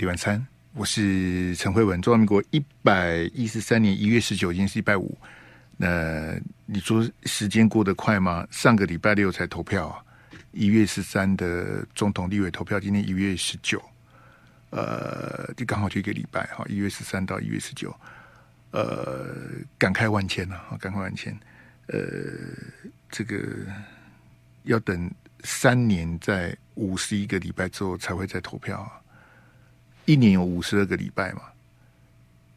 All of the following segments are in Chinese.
礼拜三，我是陈慧文。中华民国一百一十三年一月十九，今天是礼拜五。那你说时间过得快吗？上个礼拜六才投票啊，一月十三的总统、立委投票，今天一月十九，呃，就刚好就一个礼拜哈，一月十三到一月十九，呃，感慨万千呐，感慨万千。呃，这个要等三年在。五十一个礼拜之后才会再投票啊，一年有五十二个礼拜嘛，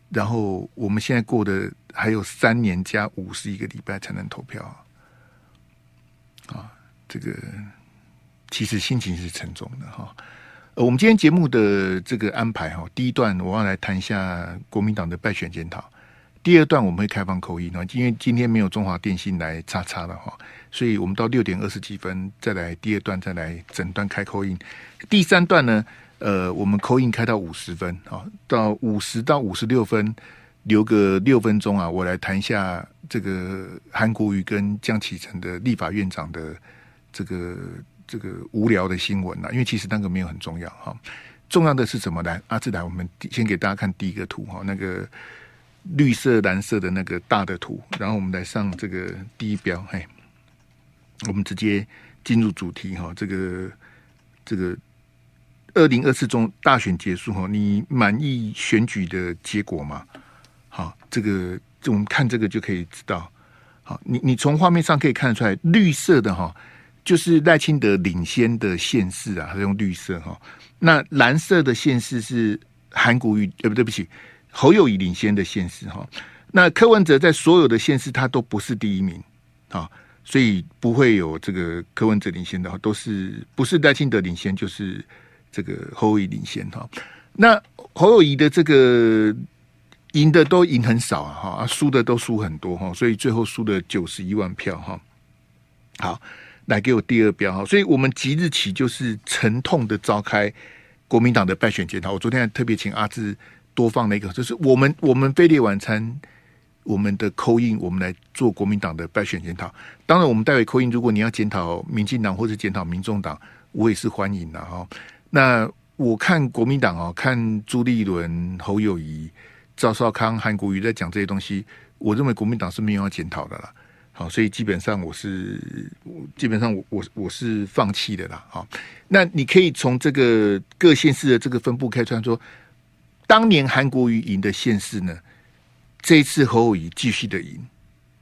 然后我们现在过的还有三年加五十一个礼拜才能投票啊，这个其实心情是沉重的哈。呃，我们今天节目的这个安排哈，第一段我要来谈一下国民党的败选检讨。第二段我们会开放口音啊，因为今天没有中华电信来插插的哈，所以我们到六点二十几分再来第二段再来整段开口音。第三段呢，呃，我们 call in 开到五十分啊，到五十到五十六分留个六分钟啊，我来谈一下这个韩国瑜跟江启臣的立法院长的这个这个无聊的新闻啊，因为其实那个没有很重要哈，重要的是什么来？阿志来，我们先给大家看第一个图哈，那个。绿色、蓝色的那个大的图，然后我们来上这个第一标。嘿，我们直接进入主题哈。这个这个二零二四中大选结束哈，你满意选举的结果吗？好，这个我们看这个就可以知道。好，你你从画面上可以看得出来，绿色的哈就是赖清德领先的县市啊，他用绿色哈。那蓝色的县市是韩国瑜，呃，不对不起。侯友宜领先的县市哈，那柯文哲在所有的县市他都不是第一名啊，所以不会有这个柯文哲领先的哈，都是不是赖清德领先就是这个侯友宜领先哈。那侯友谊的这个赢的都赢很少啊哈，输的都输很多哈，所以最后输了九十一万票哈。好，来给我第二标哈，所以我们即日起就是沉痛的召开国民党的败选检讨。我昨天还特别请阿志。多放了一个，就是我们我们飞碟晚餐，我们的扣印我们来做国民党的败选检讨。当然，我们待会扣印如果你要检讨民进党或者检讨民众党，我也是欢迎的哈。那我看国民党哦，看朱立伦、侯友宜、赵少康、韩国瑜在讲这些东西，我认为国民党是没有要检讨的啦。好，所以基本上我是基本上我我我是放弃的啦。好，那你可以从这个各县市的这个分布开穿说。当年韩国瑜赢的县市呢，这一次侯友宜继续的赢，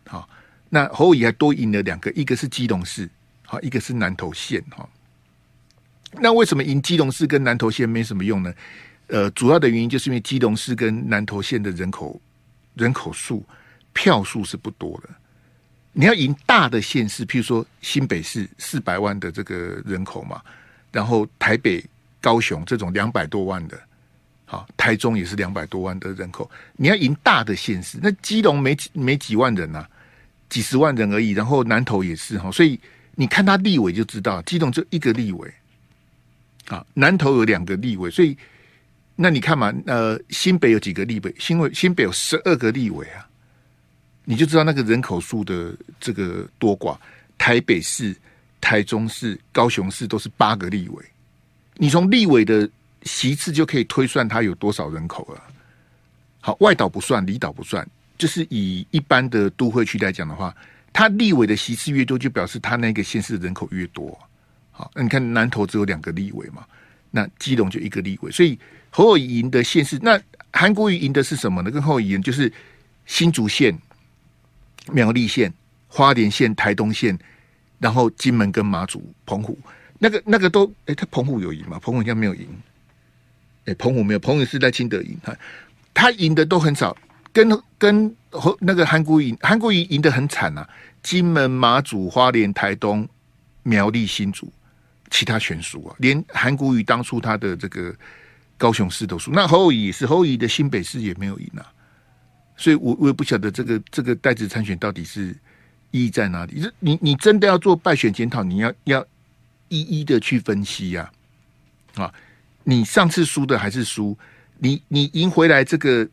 好，那侯友宜还多赢了两个，一个是基隆市，好，一个是南投县，哈。那为什么赢基隆市跟南投县没什么用呢？呃，主要的原因就是因为基隆市跟南投县的人口人口数票数是不多的，你要赢大的县市，譬如说新北市四百万的这个人口嘛，然后台北、高雄这种两百多万的。好，台中也是两百多万的人口，你要赢大的县市，那基隆没没几万人呐、啊，几十万人而已。然后南投也是哈，所以你看他立委就知道，基隆就一个立委，啊，南投有两个立委，所以那你看嘛，呃，新北有几个立委？新委新北有十二个立委啊，你就知道那个人口数的这个多寡。台北市、台中市、高雄市都是八个立委，你从立委的。席次就可以推算它有多少人口了。好，外岛不算，离岛不算，就是以一般的都会区来讲的话，它立委的席次越多，就表示它那个县市人口越多。好，那你看南投只有两个立委嘛，那基隆就一个立委，所以侯友宜赢的县市，那韩国瑜赢的是什么呢？跟侯友宜赢就是新竹县、苗栗县、花莲县、台东县，然后金门跟马祖、澎湖，那个那个都，哎、他澎湖有赢吗？澎湖应该没有赢。哎，澎湖没有，澎湖是在清德赢，他他赢的都很少，跟跟和那个韩国瑜，韩国瑜赢得很惨啊！金门、马祖、花莲、台东、苗栗、新竹，其他全输啊！连韩国瑜当初他的这个高雄市都输，那侯友宜也是侯友宜的新北市也没有赢啊！所以我我也不晓得这个这个带子参选到底是意义在哪里？你你真的要做败选检讨，你要要一一的去分析呀，啊！啊你上次输的还是输，你你赢回来这个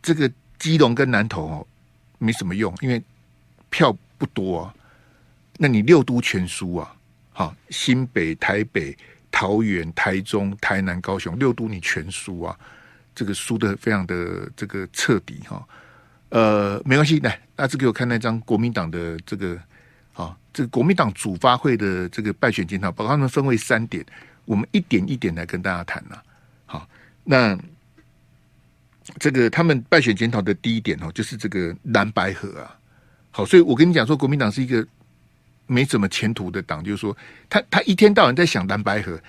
这个基隆跟南投哦，没什么用，因为票不多啊。那你六都全输啊，好，新北、台北、桃园、台中、台南、高雄六都你全输啊，这个输的非常的这个彻底哈。呃，没关系，来，那这给我看那张国民党的这个啊，这个国民党主发会的这个败选检讨报告，他们分为三点，我们一点一点来跟大家谈呐。好，那这个他们败选检讨的第一点哦，就是这个蓝白河啊。好，所以我跟你讲说，国民党是一个没什么前途的党，就是说，他他一天到晚在想蓝白河，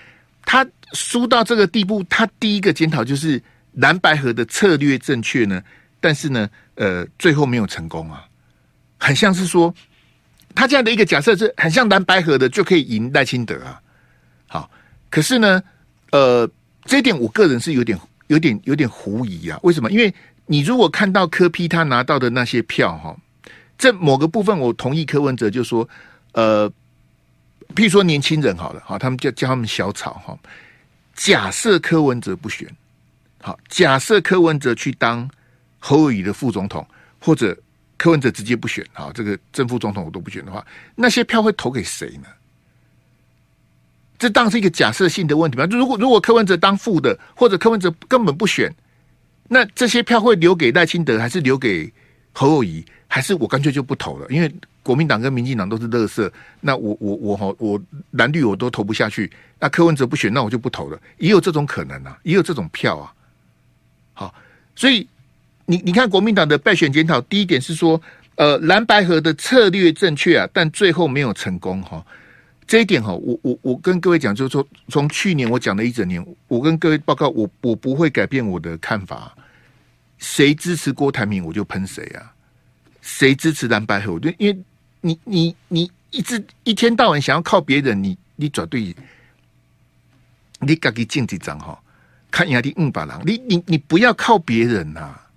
他输到这个地步，他第一个检讨就是蓝白河的策略正确呢，但是呢。呃，最后没有成功啊，很像是说，他这样的一个假设是很像蓝白河的就可以赢赖清德啊。好，可是呢，呃，这一点我个人是有点、有点、有点狐疑啊。为什么？因为你如果看到柯 P 他拿到的那些票哈，这某个部分我同意柯文哲就说，呃，譬如说年轻人好了，好，他们叫叫他们小草哈。假设柯文哲不选，好，假设柯文哲去当。侯友宜的副总统，或者柯文哲直接不选好，这个正副总统我都不选的话，那些票会投给谁呢？这当是一个假设性的问题嘛。如果如果柯文哲当副的，或者柯文哲根本不选，那这些票会留给赖清德，还是留给侯友宜，还是我干脆就不投了？因为国民党跟民进党都是垃圾，那我我我好我蓝绿我都投不下去。那柯文哲不选，那我就不投了。也有这种可能啊，也有这种票啊。好，所以。你你看国民党的败选检讨，第一点是说，呃，蓝白河的策略正确啊，但最后没有成功哈。这一点哈，我我我跟各位讲，就是说，从去年我讲了一整年，我跟各位报告，我我不会改变我的看法。谁支持郭台铭，我就喷谁啊；谁支持蓝白河，我就因为你你你一直一天到晚想要靠别人，你你绝对你自己经济账哈，看压力五百郎，你你你不要靠别人呐、啊。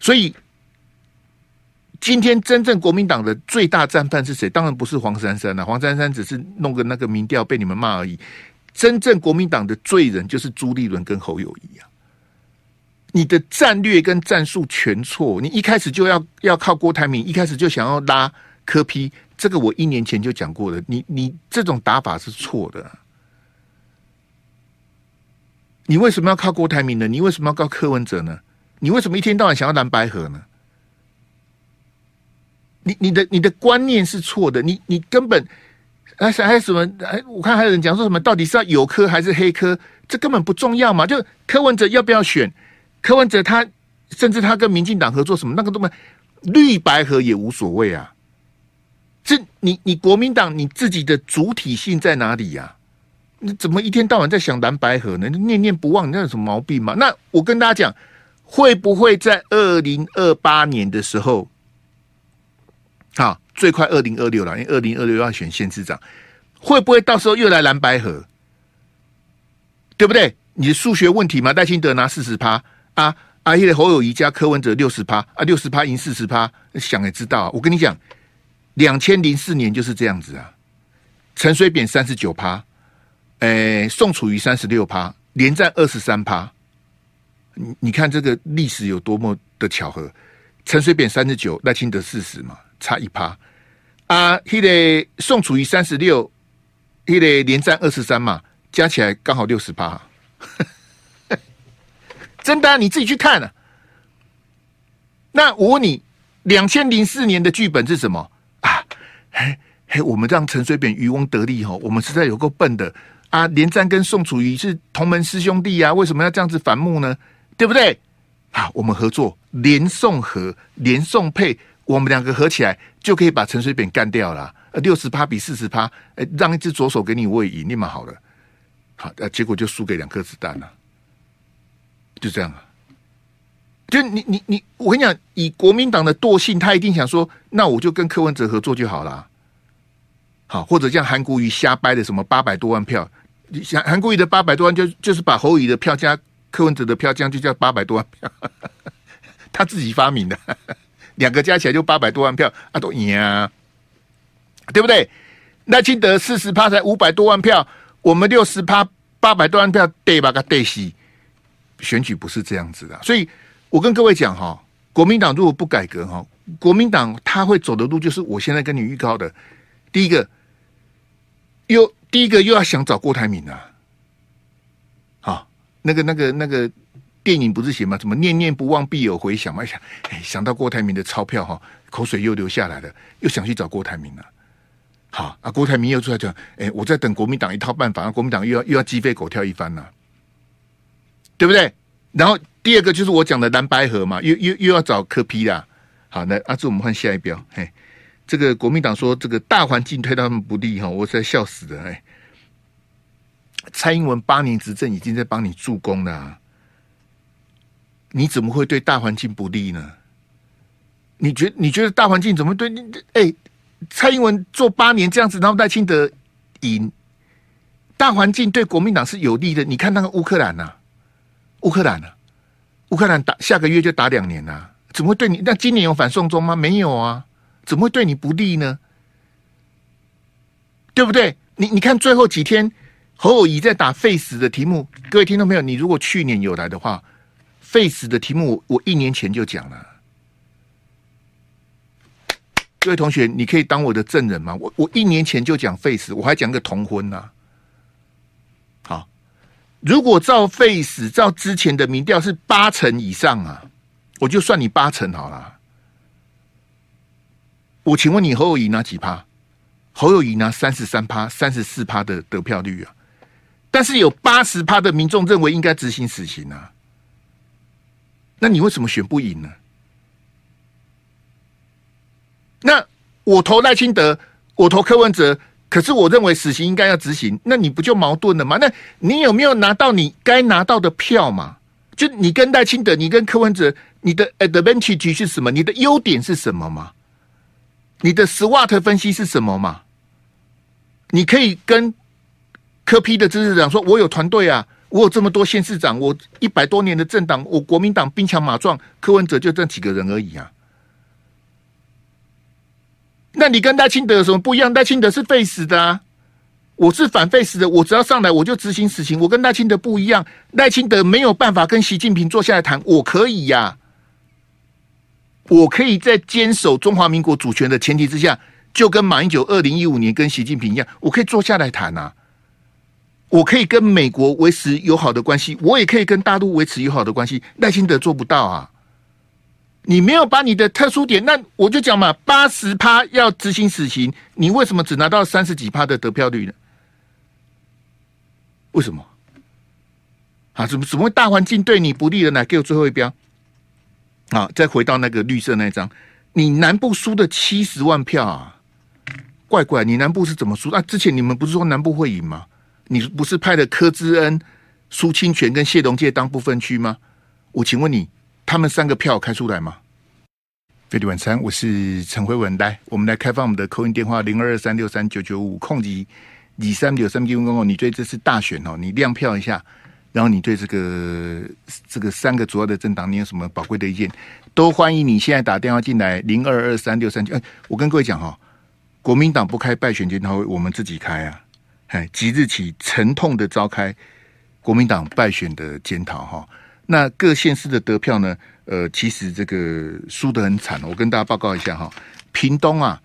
所以，今天真正国民党的最大战犯是谁？当然不是黄珊珊了。黄珊珊只是弄个那个民调被你们骂而已。真正国民党的罪人就是朱立伦跟侯友谊啊！你的战略跟战术全错，你一开始就要要靠郭台铭，一开始就想要拉柯批这个我一年前就讲过了。你你这种打法是错的。你为什么要靠郭台铭呢？你为什么要靠柯文哲呢？你为什么一天到晚想要蓝白合呢？你你的你的观念是错的，你你根本还还有什么？哎我看还有人讲说什么？到底是要有科还是黑科？这根本不重要嘛！就柯文哲要不要选？柯文哲他甚至他跟民进党合作什么那个都没，绿白合也无所谓啊。这你你国民党你自己的主体性在哪里呀？你怎么一天到晚在想蓝白合呢？念念不忘，那有什么毛病吗？那我跟大家讲。会不会在二零二八年的时候，好，最快二零二六了，因为二零二六要选县市长，会不会到时候又来蓝白合？对不对？你的数学问题嘛，戴清德拿四十趴啊，阿爷的侯友宜加柯文哲六十趴啊，六十趴赢四十趴，想也知道啊。我跟你讲，两千零四年就是这样子啊，陈水扁三十九趴，诶，宋楚瑜三十六趴，连战二十三趴。你你看这个历史有多么的巧合？陈水扁三十九，赖清德四十嘛，差一趴啊！迄个宋楚瑜三十六，迄个连战二十三嘛，加起来刚好六十趴。真的啊，你自己去看啊。那我问你，两千零四年的剧本是什么啊？嘿，嘿，我们让陈水扁渔翁得利哈，我们实在有够笨的啊！连战跟宋楚瑜是同门师兄弟啊，为什么要这样子反目呢？对不对？好，我们合作连宋合连宋配，我们两个合起来就可以把陈水扁干掉了。呃，六十趴比四十趴，哎，让一只左手给你位移，你蛮好了。好，呃，结果就输给两颗子弹了，就这样啊。就你你你，我跟你讲，以国民党的惰性，他一定想说，那我就跟柯文哲合作就好了。好，或者像韩国瑜瞎掰的什么八百多万票，像韩国瑜的八百多万就，就是把侯友宜的票加。柯文哲的票这样就叫八百多万票，他自己发明的，两个加起来就八百多万票啊，都赢啊，对不对？赖清德四十趴才五百多万票，我们六十趴八百多万票，对吧？个对戏，选举不是这样子的，所以我跟各位讲哈，国民党如果不改革哈，国民党他会走的路就是我现在跟你预告的，第一个，又第一个又要想找郭台铭啊，好，那个那个那个电影不是写吗？什么念念不忘必有回响嘛？想哎，想到郭台铭的钞票哈，口水又流下来了，又想去找郭台铭了。好啊，郭台铭又出来讲，哎，我在等国民党一套办法，国民党又要又要鸡飞狗跳一番了，对不对？然后第二个就是我讲的蓝白合嘛，又又又要找柯批啦。好，那阿志，我们换下一标，嘿。这个国民党说这个大环境对他们不利哈，我实在笑死了哎！蔡英文八年执政已经在帮你助攻了，你怎么会对大环境不利呢？你觉你觉得大环境怎么对你？哎，蔡英文做八年这样子，然后赖清德赢，大环境对国民党是有利的。你看那个乌克兰呐，乌克兰呐，乌克兰打下个月就打两年了，怎么会对你？那今年有反送中吗？没有啊。怎么会对你不利呢？对不对？你你看最后几天，侯友宜在打废死的题目。各位听众朋友，你如果去年有来的话，废死的题目我我一年前就讲了。各位同学，你可以当我的证人吗？我我一年前就讲废死，我还讲个同婚呢、啊。如果照废死，照之前的民调是八成以上啊，我就算你八成好了。我请问你侯友宜拿几趴？侯友宜拿三十三趴、三十四趴的得票率啊！但是有八十趴的民众认为应该执行死刑啊！那你为什么选不赢呢？那我投赖清德，我投柯文哲，可是我认为死刑应该要执行，那你不就矛盾了吗？那你有没有拿到你该拿到的票嘛？就你跟赖清德，你跟柯文哲，你的 advantage 是什么？你的优点是什么吗？你的 SWOT 分析是什么嘛？你可以跟柯批的支持长说：“我有团队啊，我有这么多县市长，我一百多年的政党，我国民党兵强马壮，柯文哲就这几个人而已啊。”那你跟赖清德有什么不一样？赖清德是废死的啊，我是反废死的，我只要上来我就执行死刑。我跟赖清德不一样，赖清德没有办法跟习近平坐下来谈，我可以呀、我可以在坚守中华民国主权的前提之下，就跟马英九二零一五年跟习近平一样，我可以坐下来谈啊。我可以跟美国维持友好的关系，我也可以跟大陆维持友好的关系。赖清德做不到啊！你没有把你的特殊点，那我就讲嘛，八十趴要执行死刑，你为什么只拿到三十几趴的得票率呢？为什么？啊，怎么怎么会大环境对你不利的呢？给我最后一标。啊，再回到那个绿色那张，你南部输的七十万票啊，怪怪，你南部是怎么输？啊，之前你们不是说南部会赢吗？你不是派了柯志恩、苏清泉跟谢龙介当部分区吗？我请问你，他们三个票开出来吗？飞碟晚餐，我是陈辉文，来，我们来开放我们的 call in 电话零二二三六三九九五空级二三九三九公共，你对这次大选哦，你亮票一下。然后你对这个这个三个主要的政党，你有什么宝贵的意见？都欢迎你现在打电话进来零二二三六三九。哎，我跟各位讲哈，国民党不开败选检讨会，我们自己开啊！哎，即日起沉痛的召开国民党败选的检讨哈。那各县市的得票呢？呃，其实这个输得很惨。我跟大家报告一下哈，屏东啊，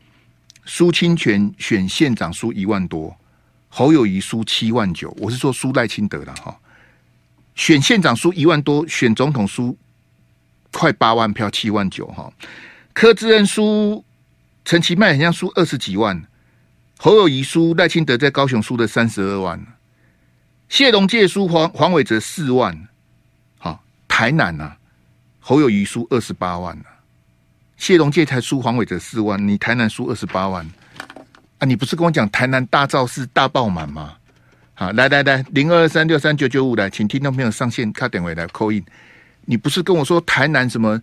苏清泉选县长输一万多，侯友谊输七万九。我是说输赖清德了哈。选县长输一万多，选总统输快八万票，七万九哈。柯志恩输陈其迈好像输二十几万，侯友谊输赖清德在高雄输的三十二万，谢龙介输黄黄伟哲四万，台南呐、啊，侯友宜输二十八万呐谢龙介才输黄伟哲四万，你台南输二十八万啊？你不是跟我讲台南大造势大爆满吗？好，来来来，零二三六三九九五来，请听众朋友上线，卡点位来扣印。你不是跟我说台南什么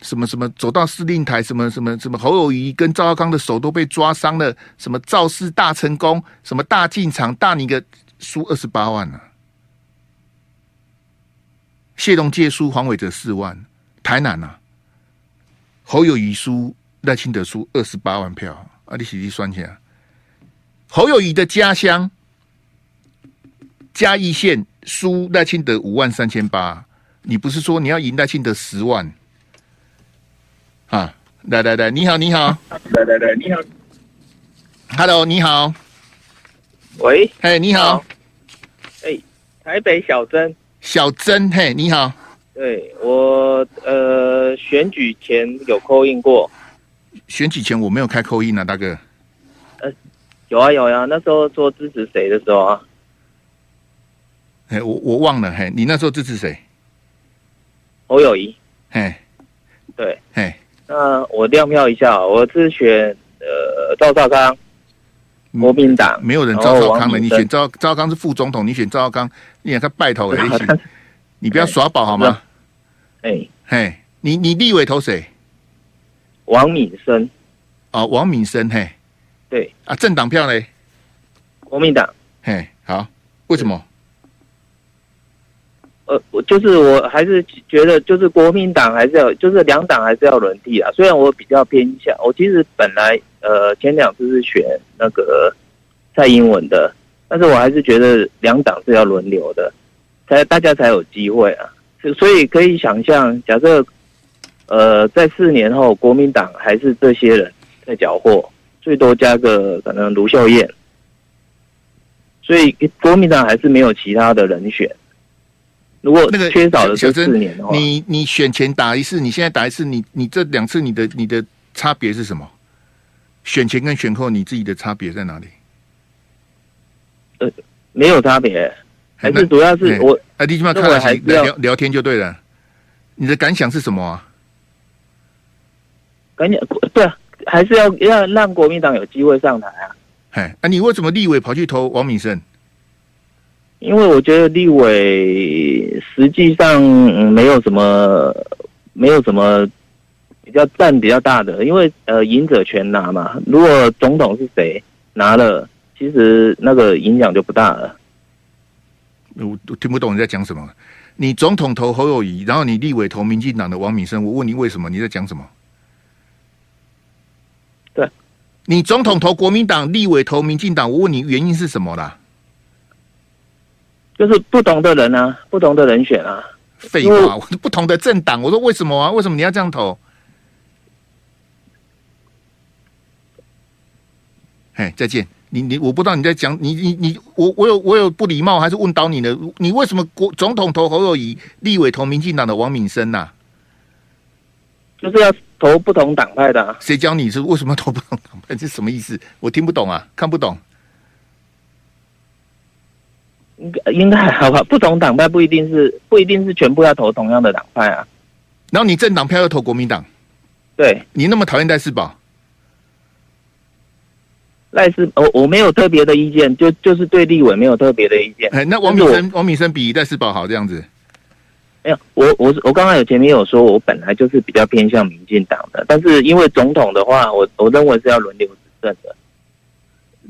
什么什么走到司令台，什么什么什么侯友宜跟赵少康的手都被抓伤了，什么造势大成功，什么大进场大你个输二十八万呢、啊？谢龙介输黄伟哲四万，台南呐、啊，侯友谊输赖清德输二十八万票，啊，你仔细算起来，侯友谊的家乡。嘉义县输赖清德五万三千八，你不是说你要赢赖清德十万？啊，来来来，你好，你好，来来来，你好，Hello，你好，喂，哎，你好，哎，台北小曾，小曾，嘿，你好，对我呃选举前有 call in 过，选举前我没有开 call in 啊，大哥，呃，有啊有啊，那时候做支持谁的时候啊，哎，我我忘了，嘿，你那时候支持谁？侯友宜，嘿，对，嘿，那我亮票一下，我是选呃赵少康。国民党没有人赵少康了，你选赵赵康是副总统，你选赵少康，你看他拜头而已，你不要耍宝好吗？哎，嘿，你你立委投谁？王敏生，哦，王敏生，嘿，对啊，政党票嘞？国民党，嘿，好，为什么？呃，我就是我还是觉得，就是国民党还是要，就是两党还是要轮替啊。虽然我比较偏向，我其实本来。呃，前两次是选那个蔡英文的，但是我还是觉得两党是要轮流的，才大家才有机会啊。所以可以想象，假设呃在四年后，国民党还是这些人在缴获，最多加个可能卢秀燕，所以国民党还是没有其他的人选。如果那个缺少了这四年的话，你你选前打一次，你现在打一次，你你这两次你的你的差别是什么？选前跟选后，你自己的差别在哪里？呃，没有差别，还是主要是我啊，你起码看了还聊聊天就对了。你的感想是什么啊？感想对啊，还是要要让国民党有机会上台啊。哎，啊，你为什么立委跑去投王敏生？因为我觉得立委实际上没有什么，没有什么。比较占比较大的，因为呃，赢者全拿嘛。如果总统是谁拿了，其实那个影响就不大了。我我听不懂你在讲什么。你总统投侯友谊，然后你立委投民进党的王敏生，我问你为什么？你在讲什么？对，你总统投国民党，立委投民进党，我问你原因是什么啦？就是不同的人啊，不同的人选啊。废话，我不同的政党，我说为什么啊？为什么你要这样投？哎，再见！你你我不知道你在讲你你你我我有我有不礼貌还是问倒你的？你为什么国总统投侯友谊，立委投民进党的王敏生呐、啊？就是要投不同党派的、啊。谁教你是为什么投不同党派？这什么意思？我听不懂啊，看不懂。应该应该还好吧？不同党派不一定是不一定是全部要投同样的党派啊。然后你政党票要投国民党，对你那么讨厌戴士宝。赖世，我我没有特别的意见，就就是对立委没有特别的意见。哎，那王敏生，王敏生比赖世宝好这样子？没有，我我我刚刚有前面有说，我本来就是比较偏向民进党的，但是因为总统的话，我我认为是要轮流执政的。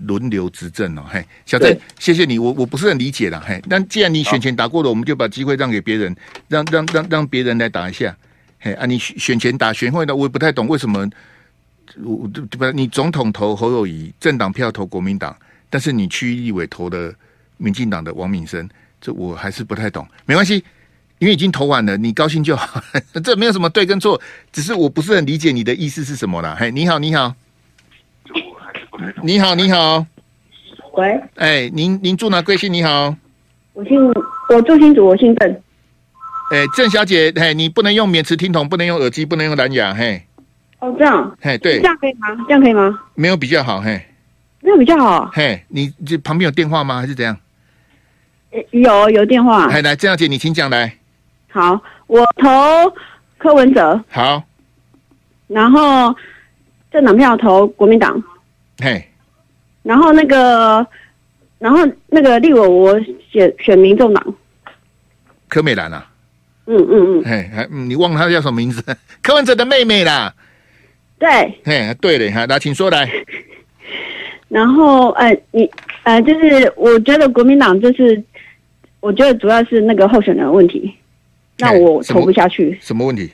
轮流执政哦，嘿，小郑，谢谢你，我我不是很理解了，嘿，但既然你选前打过了，我们就把机会让给别人，让让让让别人来打一下，嘿啊，你选前打选后的，我也不太懂为什么。我对不，你总统投侯友谊，政党票投国民党，但是你区立委投的民进党的王敏生，这我还是不太懂。没关系，因为已经投完了，你高兴就好，这没有什么对跟错，只是我不是很理解你的意思是什么啦。嘿，你好，你好，你好，你好，喂，哎，您您住哪？贵姓？你好，我姓，我住新竹，我姓郑。哎，郑小姐，嘿，你不能用免持听筒，不能用耳机，不能用蓝牙，嘿。哦，这样，嘿，对，这样可以吗？这样可以吗？没有比较好，嘿，没有比较好，嘿，你这旁边有电话吗？还是怎样？有有电话，嘿，来，郑小姐，你请讲来。好，我投柯文哲，好，然后政党票投国民党，嘿，然后那个，然后那个立委我选选民众党，柯美兰啊，嗯嗯嗯，嘿，还你忘了他叫什么名字？柯文哲的妹妹啦。对，嘿，对的，哈，那请说来。然后，呃，你，呃，就是我觉得国民党就是，我觉得主要是那个候选人的问题，让我投不下去。什么问题？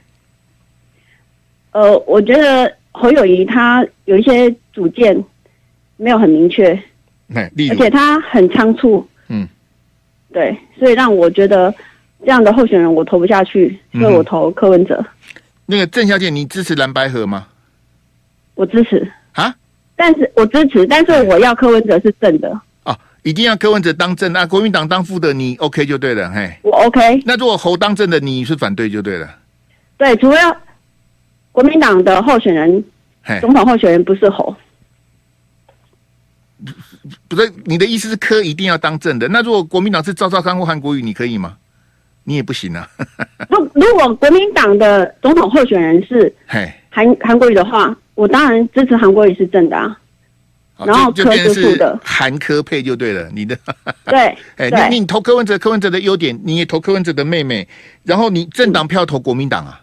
呃，我觉得侯友谊他有一些主见没有很明确，而且他很仓促。嗯，对，所以让我觉得这样的候选人我投不下去，所以我投柯文哲。嗯、那个郑小姐，你支持蓝白河吗？我支持啊，但是我支持，但是我要柯文哲是正的哦，一定要柯文哲当正，那国民党当副的，你 OK 就对了，嘿，我 OK。那如果侯当正的，你是反对就对了。对，除了国民党的候选人，总统候选人不是侯。不是你的意思是柯一定要当正的？那如果国民党是赵少康或韩国瑜，你可以吗？你也不行啊。如如果国民党的总统候选人是韩韩国瑜的话，我当然支持韩国瑜是正的啊。然后柯是副的，韩科配就对了。你的 对，哎，你你投柯文哲，柯文哲的优点，你也投柯文哲的妹妹，然后你政党票投国民党啊？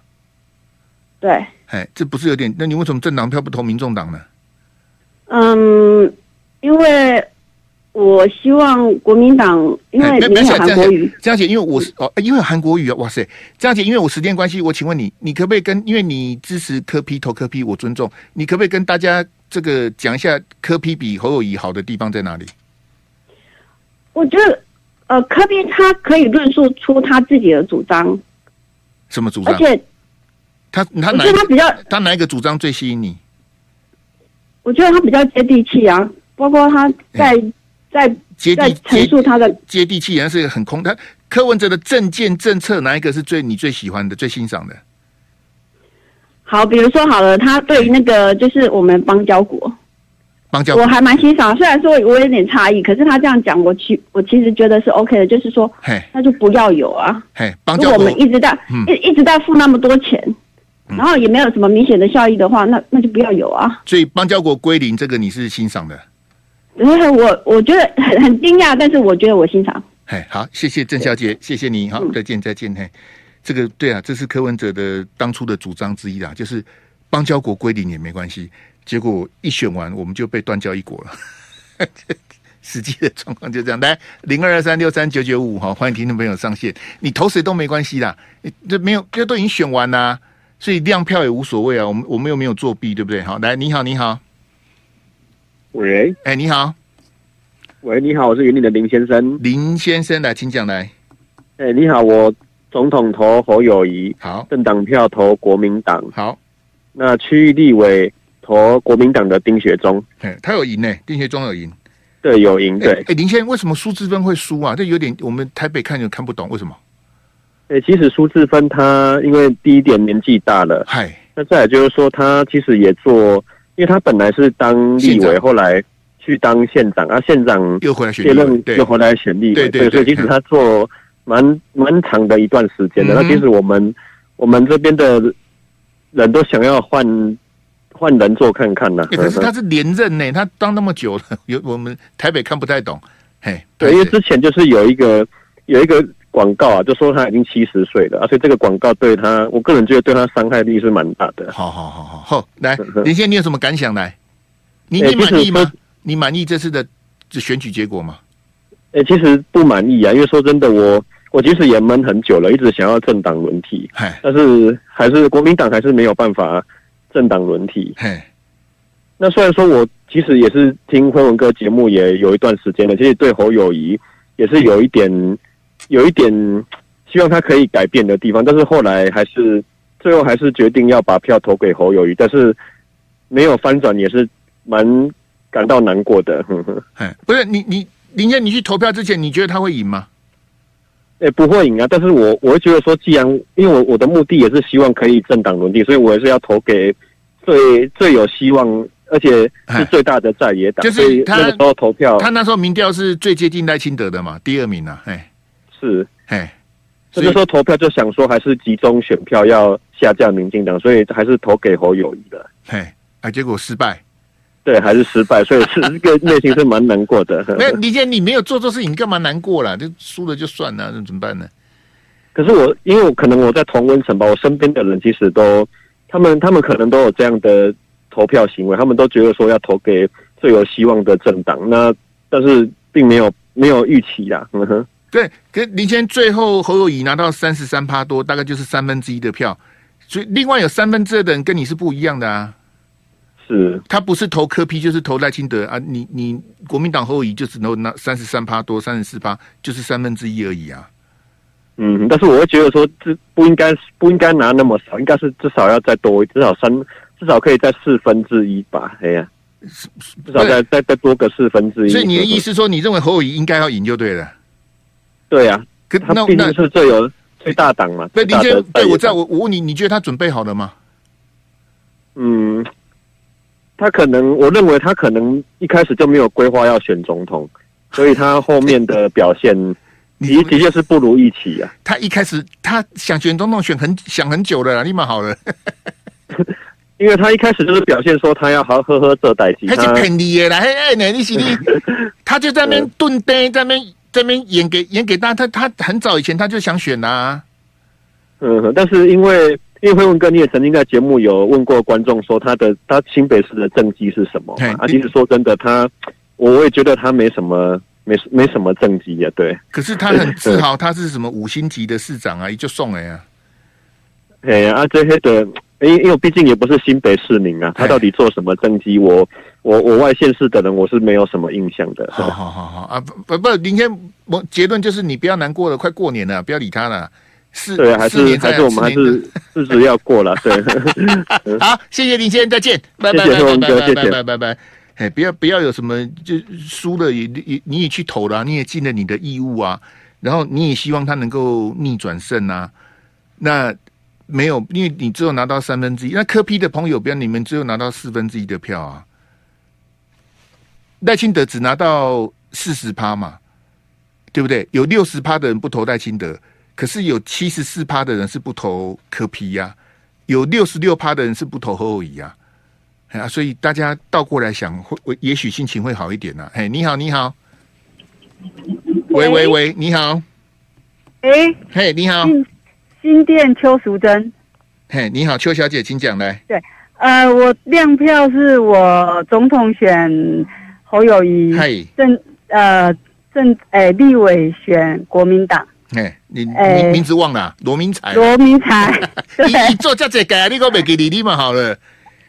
对，哎，这不是有点？那你为什么政党票不投民众党呢？嗯。因为我希望国民党，因为没有韩国瑜，江姐，因为我是哦，因为韩国瑜啊，哇塞，江姐，因为我时间关系，我请问你，你可不可以跟，因为你支持柯批投柯批我尊重，你可不可以跟大家这个讲一下柯批比侯友谊好的地方在哪里？我觉得，呃，柯批他可以论述出他自己的主张，什么主张？而且他他哪他比较他哪一个主张最吸引你？我觉得他比较接地气啊。包括他在在接地陈述他的接地气，然后是一个很空。他柯文哲的政见政策哪一个是最你最喜欢的、最欣赏的？好，比如说好了，他对于那个就是我们邦交国，邦交国我还蛮欣赏。虽然说我有点差异，可是他这样讲，我其我其实觉得是 OK 的。就是说，嘿，那就不要有啊。嘿，邦交国如果我们一直在一、嗯、一直在付那么多钱，然后也没有什么明显的效益的话，那那就不要有啊。所以邦交国归零，这个你是欣赏的。我我觉得很很惊讶，但是我觉得我欣赏。嘿，好，谢谢郑小姐，谢谢你，好，再见再见。嘿，这个对啊，这是柯文哲的当初的主张之一啦，就是邦交国归零也没关系。结果一选完，我们就被断交一国了。实际的状况就这样。来，零二二三六三九九五，哈，欢迎听众朋友上线。你投谁都没关系啦，这没有，这都已经选完啦，所以亮票也无所谓啊。我们我们又没有作弊，对不对？好，来，你好，你好。喂，哎，你好，喂，你好，我是云林的林先生，林先生来，请讲来。哎，你好，我总统投侯友谊，好，政党票投国民党，好，那区域立委投国民党的丁学忠，哎，他有赢呢，丁学忠有赢，对，有赢，对，哎，林先生为什么苏志芬会输啊？这有点我们台北看就看不懂，为什么？哎，其实苏志芬他因为第一点年纪大了，嗨，那再来就是说他其实也做。因为他本来是当立委，后来去当县长，啊，县长又回来选立委，又回来选立委，对对，所以其实他做蛮蛮长的一段时间的。那其实我们我们这边的人都想要换换人做看看呢。可是他是连任呢，他当那么久了，有我们台北看不太懂。嘿，对，因为之前就是有一个有一个。广告啊，就说他已经七十岁了，而且这个广告对他，我个人觉得对他伤害力是蛮大的。好好好好好，来，林先生，你有什么感想？来，你你满意吗？欸、你满意这次的这选举结果吗？哎、欸，其实不满意啊，因为说真的，我我其实也闷很久了，一直想要政党轮替，但是还是国民党还是没有办法政党轮替。嘿，那虽然说我其实也是听辉文哥节目也有一段时间了，其实对侯友谊也是有一点。有一点希望他可以改变的地方，但是后来还是最后还是决定要把票投给侯友谊，但是没有翻转，也是蛮感到难过的。呵 呵，不是你你林健，你去投票之前，你觉得他会赢吗？诶，不会赢啊！但是我我会觉得说，既然因为我我的目的也是希望可以政党轮替，所以我也是要投给最最有希望，而且是最大的在野党。就是他那时候投票，他那时候民调是最接近赖清德的嘛，第二名啊，哎。是，哎，所以说投票就想说还是集中选票要下架民进党，所以还是投给侯友谊的。嘿，啊，结果失败，对，还是失败，所以是 这个内心是蛮难过的。没有，李健，你没有做错事情，你干嘛难过了？就输了就算了，那怎么办呢？可是我，因为我可能我在同温层吧，我身边的人其实都，他们他们可能都有这样的投票行为，他们都觉得说要投给最有希望的政党，那但是并没有没有预期啦。嗯哼。对，跟林谦最后侯友谊拿到三十三趴多，大概就是三分之一的票，所以另外有三分之二的人跟你是不一样的啊。是，他不是投柯批就是投赖清德啊。你你国民党侯友谊就只能拿三十三趴多，三十四趴就是三分之一而已啊。嗯，但是我会觉得说，这不应该不应该拿那么少，应该是至少要再多，至少三至少可以在四分之一吧。哎呀，至少再再再多个四分之一。所以你的意思说，你认为侯友谊应该要赢就对了？对呀、啊，可他毕竟是最有最大党嘛。对，林先，对我知道，我我问你，你觉得他准备好了吗？嗯，他可能，我认为他可能一开始就没有规划要选总统，所以他后 面的表现的的确是不如预期啊。他一开始他想选总统，选很想很久了啦，立马好了。因为他一开始就是表现说他要好好喝喝这代机，他是骗你的啦，嘿，哎，你是你，他就在那边蹲呆，在那边在那边演给演给大家，他他很早以前他就想选啊，嗯，但是因为因为辉文哥你也曾经在节目有问过观众说他的他新北市的政绩是什么啊？其实说真的，他我也觉得他没什么没没什么政绩呀，对。可是他很自豪，他是什么五星级的市长啊，也就送了呀。哎呀，啊，这些的。因因为我毕竟也不是新北市民啊，他到底做什么政绩？我我我外县市的人，我是没有什么印象的。好好好好啊，不不不，明天我结论就是你不要难过了，快过年了，不要理他了。是，对，还是还是我们还是日子要过了。对，好，谢谢林先生，再见，拜拜拜拜拜拜拜拜拜。哎，不要不要有什么就输了也也你也去投了，你也尽了你的义务啊，然后你也希望他能够逆转胜啊，那。没有，因为你只有拿到三分之一。那柯 P 的朋友，比如你们只有拿到四分之一的票啊。赖清德只拿到四十趴嘛，对不对？有六十趴的人不投赖清德，可是有七十四趴的人是不投柯皮呀，有六十六趴的人是不投侯友宜呀。啊，所以大家倒过来想，会也许心情会好一点呢。哎，你好，你好，喂喂喂，你好，哎，嘿，你好。新店邱淑贞，嘿，你好，邱小姐，请讲来。对，呃，我亮票是我总统选侯友宜，嘿，政呃政诶、欸、立委选国民党，哎，你名名字忘了，罗明才，罗明才，你你做这这个，你可别给你你嘛好了，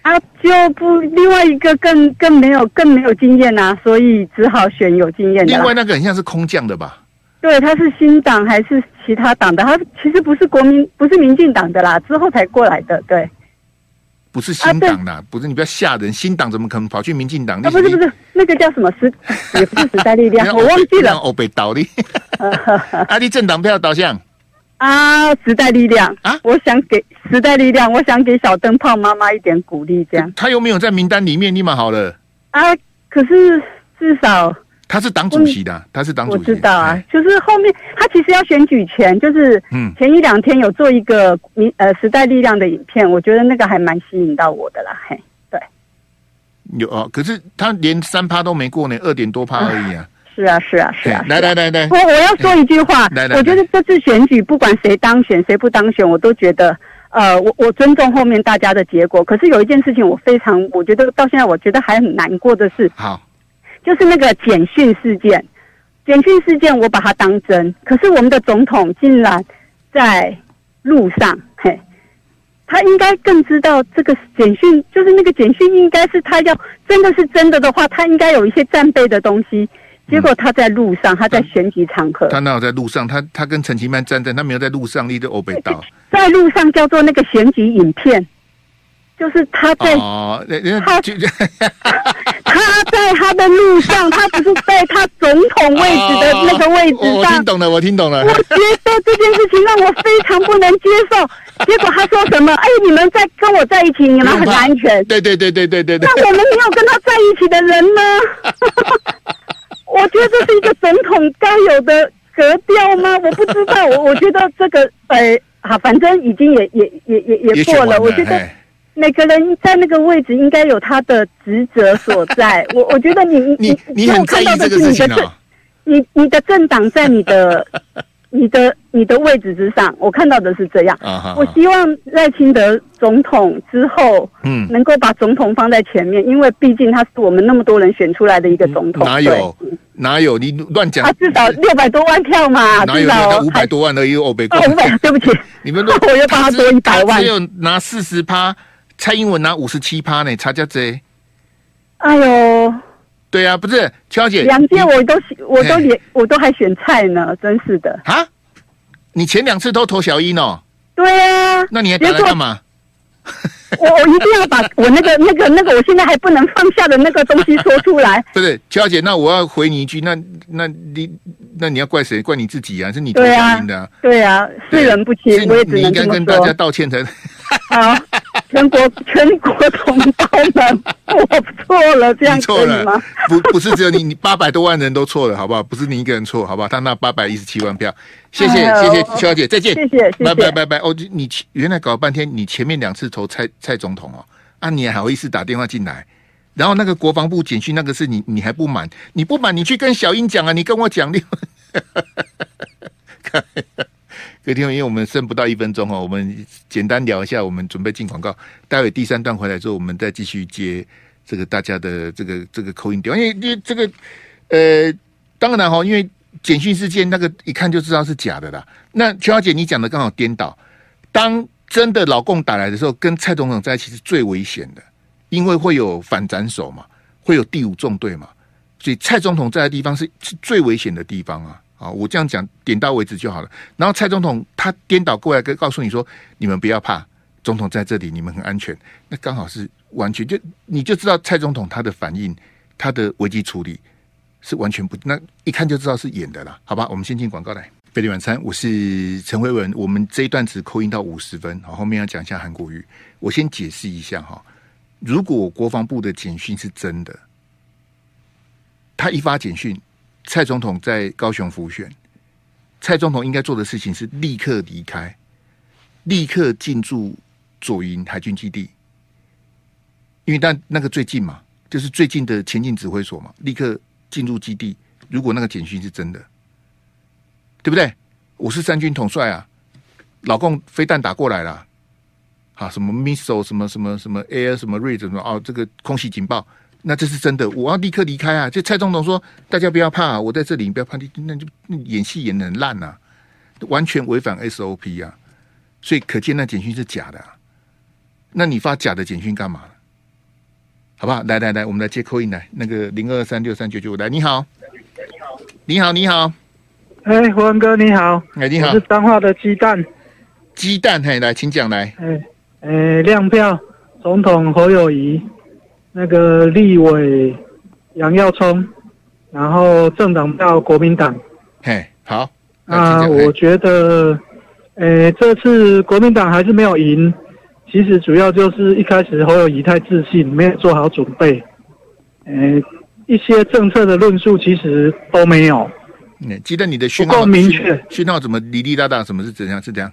啊，就不另外一个更更没有更没有经验啊，所以只好选有经验的。另外那个很像是空降的吧？对，他是新党还是其他党的？他其实不是国民，不是民进党的啦，之后才过来的。对，不是新党的，啊、不是你不要吓人，新党怎么可能跑去民进党？啊，不是不是，那个叫什么时，也不是时代力量，我忘记了。欧北倒的，阿里政党票导向啊，时代力量啊，我想给时代力量，我想给小灯泡妈妈一点鼓励，这样。他又没有在名单里面，立马好了啊，可是至少。他是党主席的，他是党主席。我知道啊，就是后面他其实要选举前，就是嗯，前一两天有做一个民呃时代力量的影片，我觉得那个还蛮吸引到我的啦。嘿，对，有啊，可是他连三趴都没过呢，二点多趴而已啊。是啊，是啊，是啊。来来来来，我我要说一句话，我觉得这次选举不管谁当选谁不当选，我都觉得呃，我我尊重后面大家的结果。可是有一件事情我非常，我觉得到现在我觉得还很难过的是，好。就是那个简讯事件，简讯事件我把它当真，可是我们的总统竟然在路上，嘿，他应该更知道这个简讯，就是那个简讯应该是他要真的是真的的话，他应该有一些战备的东西，结果他在路上，他在选举场合，他哪有在路上？他他跟陈其曼站在，他没有在路上，立的欧北岛，在路上叫做那个选举影片。就是他在，哦、他 他的路上，他不是在他总统位置的那个位置上。哦、我听懂了，我听懂了。我觉得这件事情让我非常不能接受。结果他说什么？哎，你们在跟我在一起，你们很安全。对对对对对对对。那我们没有跟他在一起的人呢？我觉得这是一个总统该有的格调吗？我不知道。我我觉得这个，呃，好，反正已经也也也也也过了。我觉得。每个人在那个位置应该有他的职责所在。我我觉得你你你很在意这个事情啊。你你的政党在你的 你的你的位置之上，我看到的是这样。我希望赖清德总统之后，嗯，能够把总统放在前面，因为毕竟他是我们那么多人选出来的一个总统。哪有哪有你乱讲？他至少六百多万票嘛，哪有他五百多万的一个欧北共？五百，对不起，你们我又帮他多一百万，只有拿四十趴。蔡英文拿五十七趴呢，差价贼。哎呦，对啊，不是邱小姐，两届我都我都连我都还选蔡呢，真是的啊！你前两次都投小英哦？对啊，那你还打来干嘛？我我一定要把我那个那个那个我现在还不能放下的那个东西说出来。不是，邱小姐，那我要回你一句，那那你那你要怪谁？怪你自己啊？是你投影的、啊。对啊，对啊，是人不清，我也只能你应该跟大家道歉才。好，全国全国同胞们，我错了，这样可以吗？不，不是只有你，你八百多万人都错了，好不好？不是你一个人错，好不好？他那八百一十七万票，谢谢，谢谢邱小姐，再见，谢谢，谢谢，拜拜，拜拜。哦，你原来搞了半天，你前面两次投蔡蔡总统哦，啊，你还好意思打电话进来？然后那个国防部简讯那个是你，你还不满？你不满，你去跟小英讲啊，你跟我讲，你。各位听众，因为我们剩不到一分钟哦，我们简单聊一下，我们准备进广告。待会第三段回来之后，我们再继续接这个大家的这个这个口音调。因为因为这个呃，当然哈，因为简讯事件那个一看就知道是假的啦。那邱小姐，你讲的刚好颠倒。当真的老共打来的时候，跟蔡总统在一起是最危险的，因为会有反斩首嘛，会有第五纵队嘛，所以蔡总统在的地方是是最危险的地方啊。啊，我这样讲点到为止就好了。然后蔡总统他颠倒过来，跟告诉你说：“你们不要怕，总统在这里，你们很安全。”那刚好是完全就你就知道蔡总统他的反应，他的危机处理是完全不，那一看就知道是演的了。好吧，我们先进广告来。费力晚餐，我是陈辉文。我们这一段只扣音到五十分，好，后面要讲一下韩国瑜。我先解释一下哈，如果国防部的简讯是真的，他一发简讯。蔡总统在高雄辅选，蔡总统应该做的事情是立刻离开，立刻进驻左营海军基地，因为但那个最近嘛，就是最近的前进指挥所嘛，立刻进入基地。如果那个简讯是真的，对不对？我是三军统帅啊，老共飞弹打过来了，啊，什么 missile 什么什么什么 air 什么 raid 什么哦，这个空袭警报。那这是真的，我要立刻离开啊！就蔡总统说：“大家不要怕，啊我在这里，你不要怕。”那就演戏演的很烂呐，完全违反 SOP 啊！所以可见那简讯是假的。啊那你发假的简讯干嘛？好不好？来来来，我们来接 call in 来，那个零二三六三九九五来，你好，你好，你好，哎，胡文哥你好，哎，你好，我是彰化的鸡蛋，鸡蛋，嘿，来，请讲来，哎，哎，亮票，总统侯友宜。那个立委杨耀聪，然后政党到国民党。嘿，好。那我觉得，诶，这次国民党还是没有赢。其实主要就是一开始侯友宜太自信，没有做好准备。诶，一些政策的论述其实都没有。你记得你的讯号不够明确，讯号怎么哩哩啦啦？什么是怎样？是这样？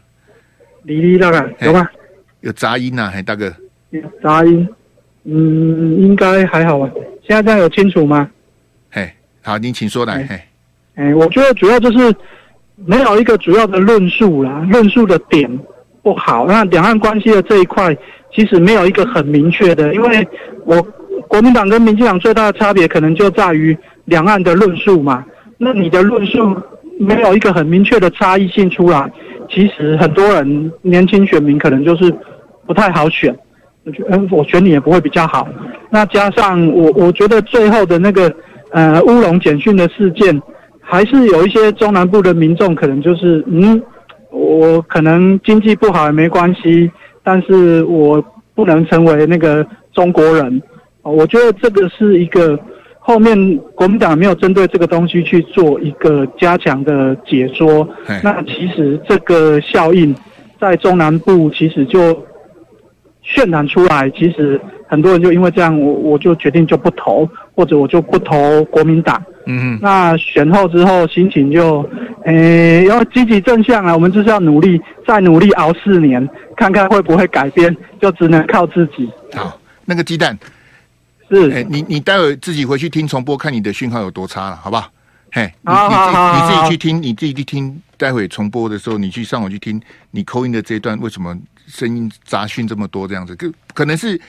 哩哩啦啦，有吗？有杂音呐，嘿，大哥。有杂音。嗯，应该还好吧。现在这样有清楚吗？嘿，好，您请说来。嘿，哎，我觉得主要就是没有一个主要的论述啦，论述的点不好。那两岸关系的这一块，其实没有一个很明确的，因为我国民党跟民进党最大的差别，可能就在于两岸的论述嘛。那你的论述没有一个很明确的差异性出来，其实很多人年轻选民可能就是不太好选。我觉得，我选你也不会比较好。那加上我，我觉得最后的那个呃乌龙简讯的事件，还是有一些中南部的民众可能就是，嗯，我可能经济不好也没关系，但是我不能成为那个中国人。我觉得这个是一个后面国民党没有针对这个东西去做一个加强的解说。那其实这个效应在中南部其实就。渲染出来，其实很多人就因为这样，我我就决定就不投，或者我就不投国民党。嗯，那选后之后心情就，诶、欸，要积极正向啊！我们就是要努力，再努力熬四年，看看会不会改变，就只能靠自己。好，那个鸡蛋是，哎、欸，你你待会自己回去听重播，看你的讯号有多差了，好不好？嘿，你你自己你自己去听，你自己去听，待会重播的时候，你去上网去听你 call in 的这一段为什么？声音杂讯这么多，这样子，可可能是，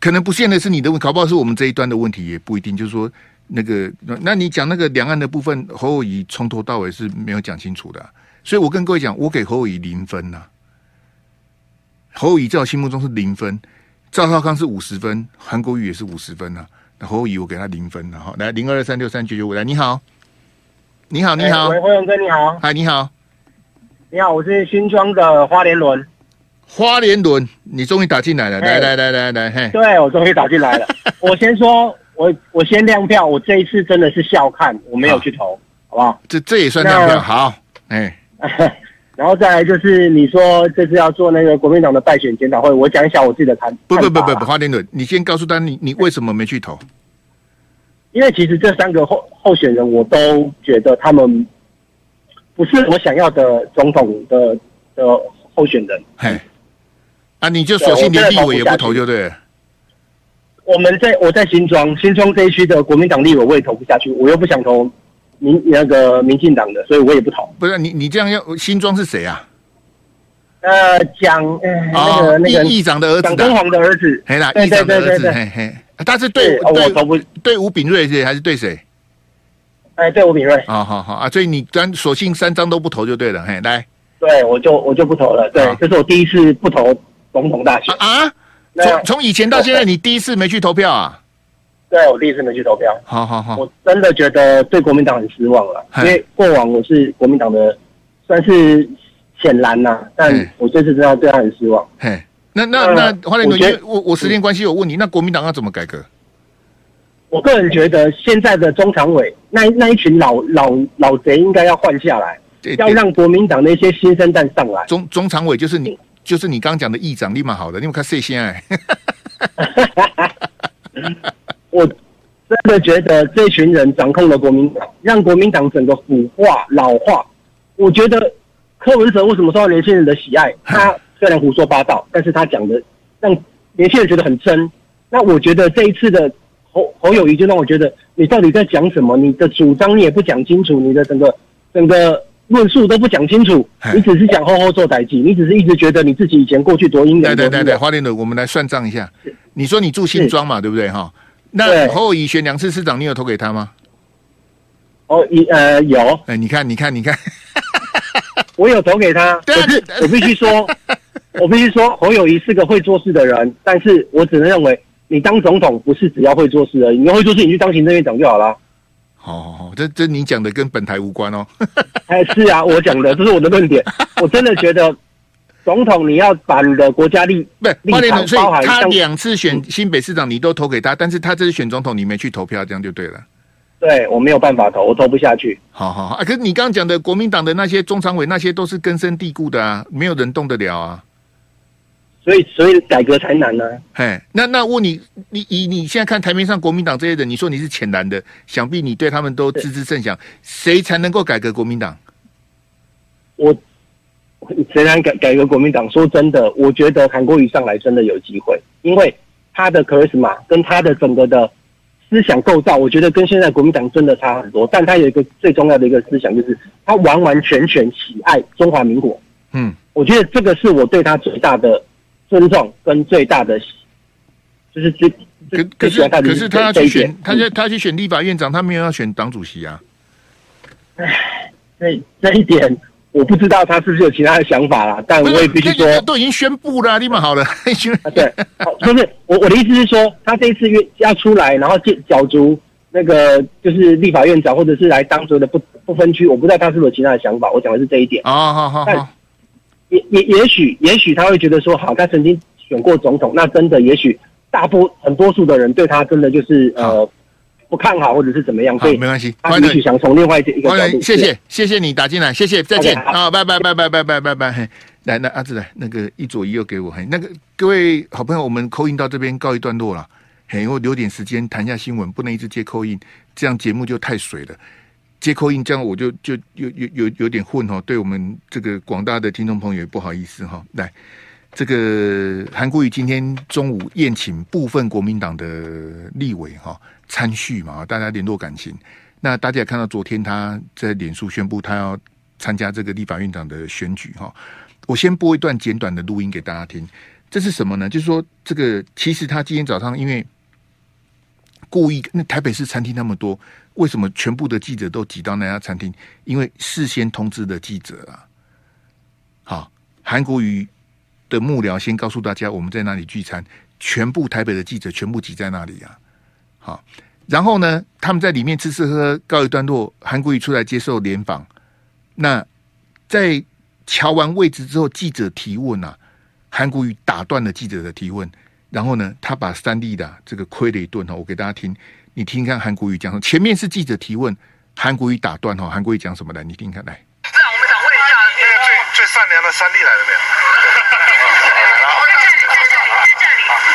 可能不见得是你的搞不好是我们这一端的问题，也不一定。就是说，那个，那你讲那个两岸的部分，侯友宜从头到尾是没有讲清楚的，所以我跟各位讲，我给侯友宜零分呐、啊。侯友宜在我心目中是零分，赵少康是五十分，韩国瑜也是五十分呐、啊。那侯友宜我给他零分了哈。来，零二二三六三九九五，来，你好，你好，你好，喂，辉勇哥，你好，嗨，你好，你好，我是新庄的花莲轮。花莲轮，你终于打进来了，来来来来来，嘿，对我终于打进来了。我先说，我我先亮票，我这一次真的是笑看，我没有去投，好不好？这这也算亮票，好，哎。然后再来就是你说这次要做那个国民党的败选检讨会，我讲一下我自己的看。不不不不不，花莲轮，你先告诉他你你为什么没去投？因为其实这三个候候选人，我都觉得他们不是我想要的总统的的候选人。嘿，啊，你就索性连立委也不投就对了。我们在我在新庄新庄这一区的国民党立委我也投不下去，我又不想投民那个民进党的，所以我也不投。不是你你这样要新庄是谁啊？呃，蒋呃那个那个议长的儿子，蒋公煌的儿子。嘿啦，议长的儿子，嘿嘿。他是对对不对吴炳瑞是还是对谁？哎，对吴秉叡。好好好啊，所以你咱索性三张都不投就对了。嘿，来，对我就我就不投了。对，这是我第一次不投总统大选啊。从从以前到现在，你第一次没去投票啊？对，我第一次没去投票。好好好，我真的觉得对国民党很失望了，因为过往我是国民党的，算是显然呐，但我这次真的对他很失望。嘿。那那那花莲同我我时间关系，我问你，那国民党要怎么改革？我个人觉得，现在的中常委那那一群老老老贼应该要换下来，要让国民党那些新生代上来。中中常委就是你，就是你刚刚讲的议长，立马好的，你们看谁先哎？我真的觉得这群人掌控了国民党，让国民党整个腐化老化。我觉得柯文哲为什么受到年轻人的喜爱？他。虽然胡说八道，但是他讲的让年轻人觉得很真。那我觉得这一次的侯侯友谊就让我觉得，你到底在讲什么？你的主张你也不讲清楚，你的整个整个论述都不讲清楚，你只是讲后后做代志，你只是一直觉得你自己以前过去多英勇。对对对对，花莲的，我们来算账一下。你说你住新庄嘛，对不对哈？那侯友宜选两次市长，你有投给他吗？哦，一呃有。哎，你看，你看，你看，我有投给他，可是我必须说。我必须说，侯友谊是个会做事的人，但是我只能认为，你当总统不是只要会做事而已，你会做事，你去当行政院长就好了。好好好，这这你讲的跟本台无关哦。哎，是啊，我讲的，这是我的论点。我真的觉得，总统你要把你的国家利不立场包含。他两次选新北市长，你都投给他，但是他这次选总统，你没去投票，这样就对了。对，我没有办法投，我投不下去。好好好，啊，可是你刚刚讲的国民党的那些中常委，那些都是根深蒂固的啊，没有人动得了啊。所以，所以改革才难呢、啊。嘿，那那问你，你以你现在看台面上国民党这些人，你说你是浅蓝的，想必你对他们都知之甚详。谁才能够改革国民党？我谁能改改革国民党？说真的，我觉得韩国瑜上来真的有机会，因为他的 charisma 跟他的整个的思想构造，我觉得跟现在国民党真的差很多。但他有一个最重要的一个思想，就是他完完全全喜爱中华民国。嗯，我觉得这个是我对他最大的。尊重跟最大的，就是最可可是可是他要去选，他要他去选立法院长，他没有要选党主席啊。唉，这这一点我不知道他是不是有其他的想法啦，但我也必须说，都已经宣布了，立马好了。对，不是我我的意思是说，他这一次约要出来，然后进角逐那个就是立法院长，或者是来当所的不不分区，我不知道他是不是有其他的想法。我讲的是这一点啊，好好好。也也也许也许他会觉得说，好，他曾经选过总统，那真的也许大部很多数的人对他真的就是呃不看好或者是怎么样，所以没关系。他也许想从另外一个角度，谢谢谢谢你打进来，谢谢再见好，拜拜拜拜拜拜拜拜。来，那阿志来，那个一左一右给我，嘿，那个各位好朋友，我们 call in 到这边告一段落了，嘿，我留点时间谈一下新闻，不能一直接 call in，这样节目就太水了。接口音这样我就就有有有有点混哈，对我们这个广大的听众朋友也不好意思哈。来，这个韩国瑜今天中午宴请部分国民党的立委哈参叙嘛，大家联络感情。那大家也看到昨天他在脸书宣布他要参加这个立法院长的选举哈。我先播一段简短的录音给大家听，这是什么呢？就是说这个其实他今天早上因为故意那台北市餐厅那么多。为什么全部的记者都挤到那家餐厅？因为事先通知的记者啊。好，韩国瑜的幕僚先告诉大家我们在哪里聚餐，全部台北的记者全部挤在那里啊。好，然后呢，他们在里面吃吃喝喝，告一段落。韩国瑜出来接受联访，那在瞧完位置之后，记者提问啊，韩国瑜打断了记者的提问，然后呢，他把三立的这个亏了一顿哈。我给大家听，你听看韩国瑜讲，前面是记者提问，韩国瑜打断哈，韩国瑜讲什么来？你听看来。这样，我们想问一下，那个最最善良的三弟来了没有？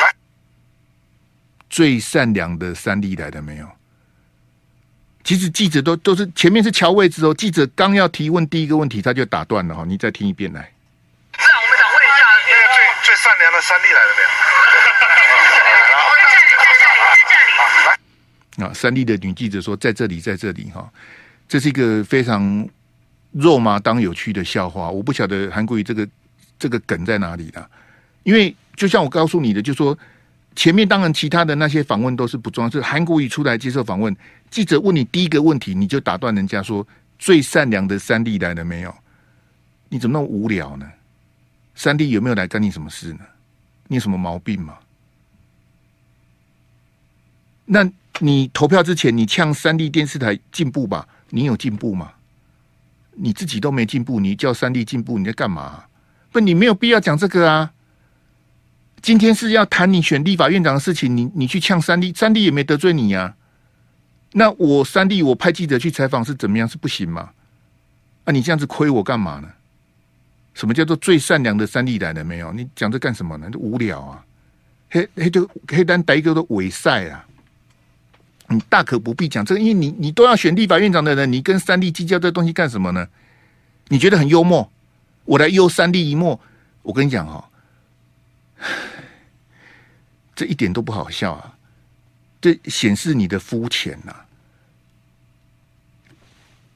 来，最善良的三弟来了没有？其实记者都都是前面是乔位置哦，记者刚要提问第一个问题，他就打断了哈。你再听一遍来。这样，我们想问一下，那个最最善良的三弟来了没有？啊，三立的女记者说在这里，在这里哈，这是一个非常肉麻当有趣的笑话。我不晓得韩国瑜这个这个梗在哪里了，因为就像我告诉你的，就说。前面当然其他的那些访问都是不重要，是韩国瑜出来接受访问，记者问你第一个问题，你就打断人家说最善良的三立来了没有？你怎么那么无聊呢？三弟有没有来干你什么事呢？你有什么毛病吗？那你投票之前你呛三立电视台进步吧？你有进步吗？你自己都没进步，你叫三立进步，你在干嘛？不，你没有必要讲这个啊。今天是要谈你选立法院长的事情，你你去呛三立，三立也没得罪你呀、啊。那我三立我派记者去采访是怎么样？是不行吗？啊，你这样子亏我干嘛呢？什么叫做最善良的三立来了没有？你讲这干什么呢？这无聊啊！黑黑就黑单逮一个都伪赛啊！你大可不必讲这个，因为你你都要选立法院长的人，你跟三立计较这东西干什么呢？你觉得很幽默？我来幽三立一默，我跟你讲哈。这一点都不好笑啊！这显示你的肤浅呐！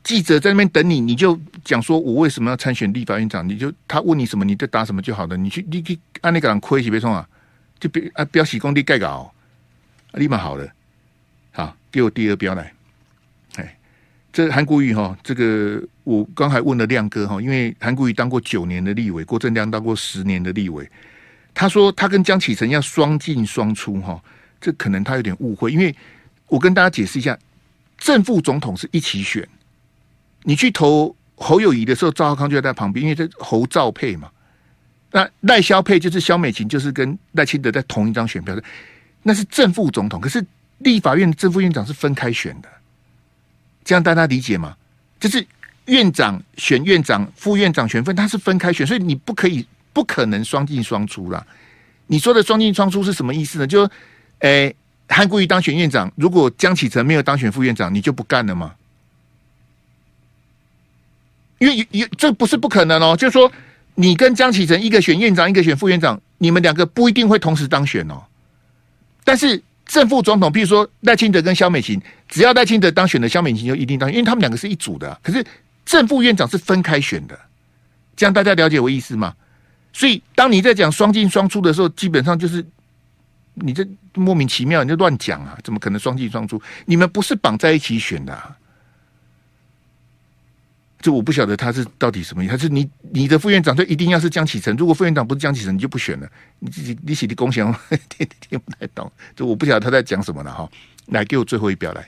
记者在那边等你，你就讲说我为什么要参选立法院长？你就他问你什么，你就答什么就好了。你去，你去按那个人亏，别冲啊！就别啊，不要洗工地盖稿，立马好了。好，给我第二标来。哎，这韩国瑜哈，这个我刚才问了亮哥哈，因为韩国瑜当过九年的立委，郭正亮当过十年的立委。他说他跟江启臣要双进双出哈，这可能他有点误会，因为我跟大家解释一下，正副总统是一起选，你去投侯友谊的时候，赵浩康就在旁边，因为这侯赵配嘛。那赖萧配就是萧美琴，就是跟赖清德在同一张选票的，那是正副总统。可是立法院正副院长是分开选的，这样大家理解吗？就是院长选院长，副院长选分，他是分开选，所以你不可以。不可能双进双出啦！你说的双进双出是什么意思呢？就，诶，韩国瑜当选院长，如果江启臣没有当选副院长，你就不干了吗？因为有这不是不可能哦。就是说，你跟江启臣一个选院长，一个选副院长，你们两个不一定会同时当选哦。但是正副总统，譬如说赖清德跟萧美琴，只要赖清德当选的，萧美琴就一定当选，因为他们两个是一组的。可是正副院长是分开选的，这样大家了解我意思吗？所以，当你在讲双进双出的时候，基本上就是你这莫名其妙，你就乱讲啊！怎么可能双进双出？你们不是绑在一起选的？这我不晓得他是到底什么意思。他是你你的副院长就一定要是江启臣？如果副院长不是江启臣，你就不选了。你自己你写的贡献，听听不太懂。这我不晓得他在讲什么了哈。来，给我最后一表来。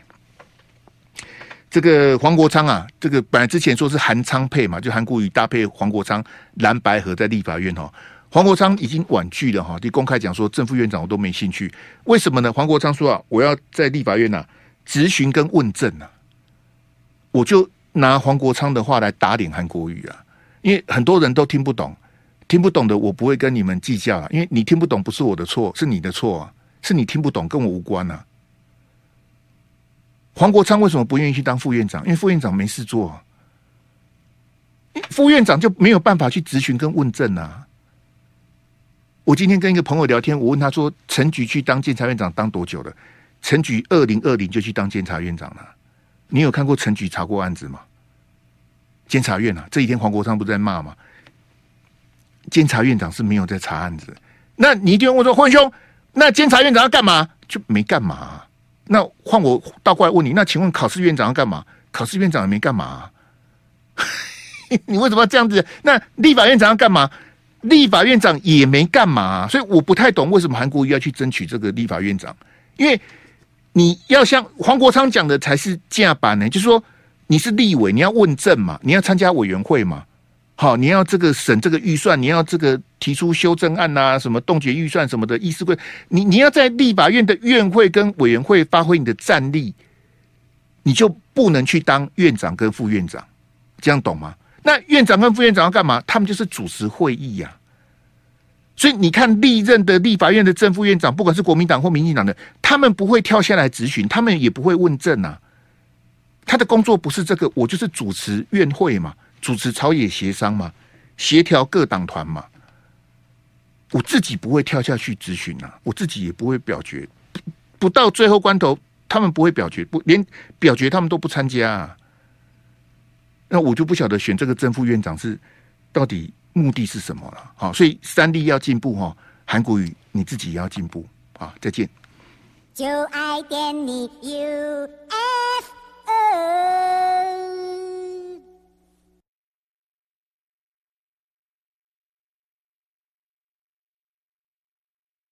这个黄国昌啊，这个本来之前说是韩昌配嘛，就韩国瑜搭配黄国昌蓝白合在立法院哈，黄国昌已经婉拒了哈，就公开讲说正副院长我都没兴趣，为什么呢？黄国昌说啊，我要在立法院呐质询跟问政呐，我就拿黄国昌的话来打脸韩国瑜啊，因为很多人都听不懂，听不懂的我不会跟你们计较啊，因为你听不懂不是我的错，是你的错啊，是你听不懂跟我无关啊。黄国昌为什么不愿意去当副院长？因为副院长没事做，副院长就没有办法去质询跟问政啊。我今天跟一个朋友聊天，我问他说：“陈菊去当监察院长当多久了？”陈菊二零二零就去当监察院长了。你有看过陈局查过案子吗？监察院啊，这几天黄国昌不在骂吗？监察院长是没有在查案子。那你一定问说：“辉兄，那监察院长要干嘛？”就没干嘛。那换我倒过来问你，那请问考试院长要干嘛？考试院长也没干嘛啊，你为什么要这样子？那立法院长要干嘛？立法院长也没干嘛，所以我不太懂为什么韩国瑜要去争取这个立法院长，因为你要像黄国昌讲的才是架板呢，就是说你是立委，你要问政嘛，你要参加委员会嘛，好，你要这个审这个预算，你要这个提出修正案、啊，什么冻结预算什么的，议事规，你你要在立法院的院会跟委员会发挥你的战力，你就不能去当院长跟副院长，这样懂吗？那院长跟副院长要干嘛？他们就是主持会议呀、啊。所以你看历任的立法院的正副院长，不管是国民党或民进党的，他们不会跳下来质询，他们也不会问政啊。他的工作不是这个，我就是主持院会嘛。主持朝野协商嘛，协调各党团嘛，我自己不会跳下去质询啊，我自己也不会表决，不到最后关头，他们不会表决，不连表决他们都不参加啊，那我就不晓得选这个正副院长是到底目的是什么了？好，所以三 D 要进步哈，韩国语你自己也要进步啊！再见。就爱点你 U F O。